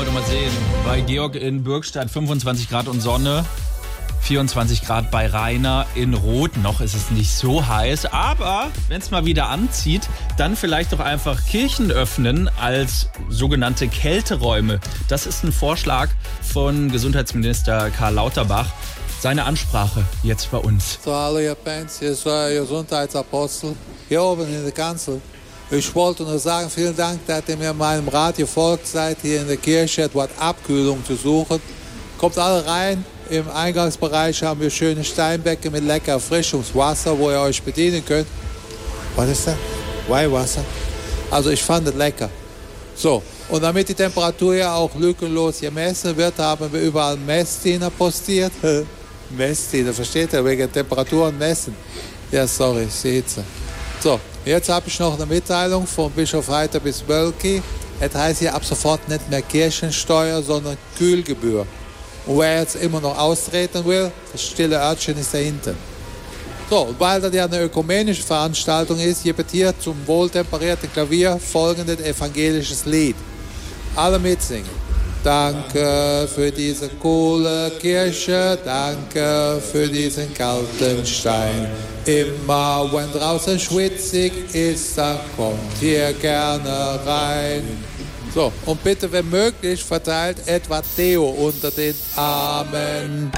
wollen wir doch mal sehen. Bei Georg in Bürgstadt 25 Grad und Sonne. 24 Grad bei Rainer in Rot. Noch ist es nicht so heiß, aber wenn es mal wieder anzieht, dann vielleicht doch einfach Kirchen öffnen als sogenannte Kälteräume. Das ist ein Vorschlag von Gesundheitsminister Karl Lauterbach. Seine Ansprache jetzt bei uns. So, hallo ihr Fans, hier ist euer Gesundheitsapostel hier oben in der Kanzel. Ich wollte nur sagen, vielen Dank, dass ihr mir meinem Rat gefolgt seid, hier in der Kirche etwas Abkühlung zu suchen. Kommt alle rein. Im Eingangsbereich haben wir schöne Steinbecke mit lecker Erfrischungswasser, wo ihr euch bedienen könnt. Was ist das? Weihwasser. Also ich fand es lecker. So, und damit die Temperatur ja auch lückenlos gemessen wird, haben wir überall Messdiener postiert. Messdiener, versteht ihr? Wegen Temperaturen messen. Ja, sorry, seht ihr. So, jetzt habe ich noch eine Mitteilung von Bischof Heiter bis Wölki. Es heißt hier ab sofort nicht mehr Kirchensteuer, sondern Kühlgebühr. Und wer jetzt immer noch austreten will, das stille Örtchen ist da hinten. So, und weil das ja eine ökumenische Veranstaltung ist, gibt hier zum wohltemperierten Klavier folgendes evangelisches Lied. Alle mitsingen. Danke für diese coole Kirche, danke für diesen kalten Stein. Immer wenn draußen schwitzig ist, dann kommt hier gerne rein. So, und bitte, wenn möglich, verteilt etwa Theo unter den Armen.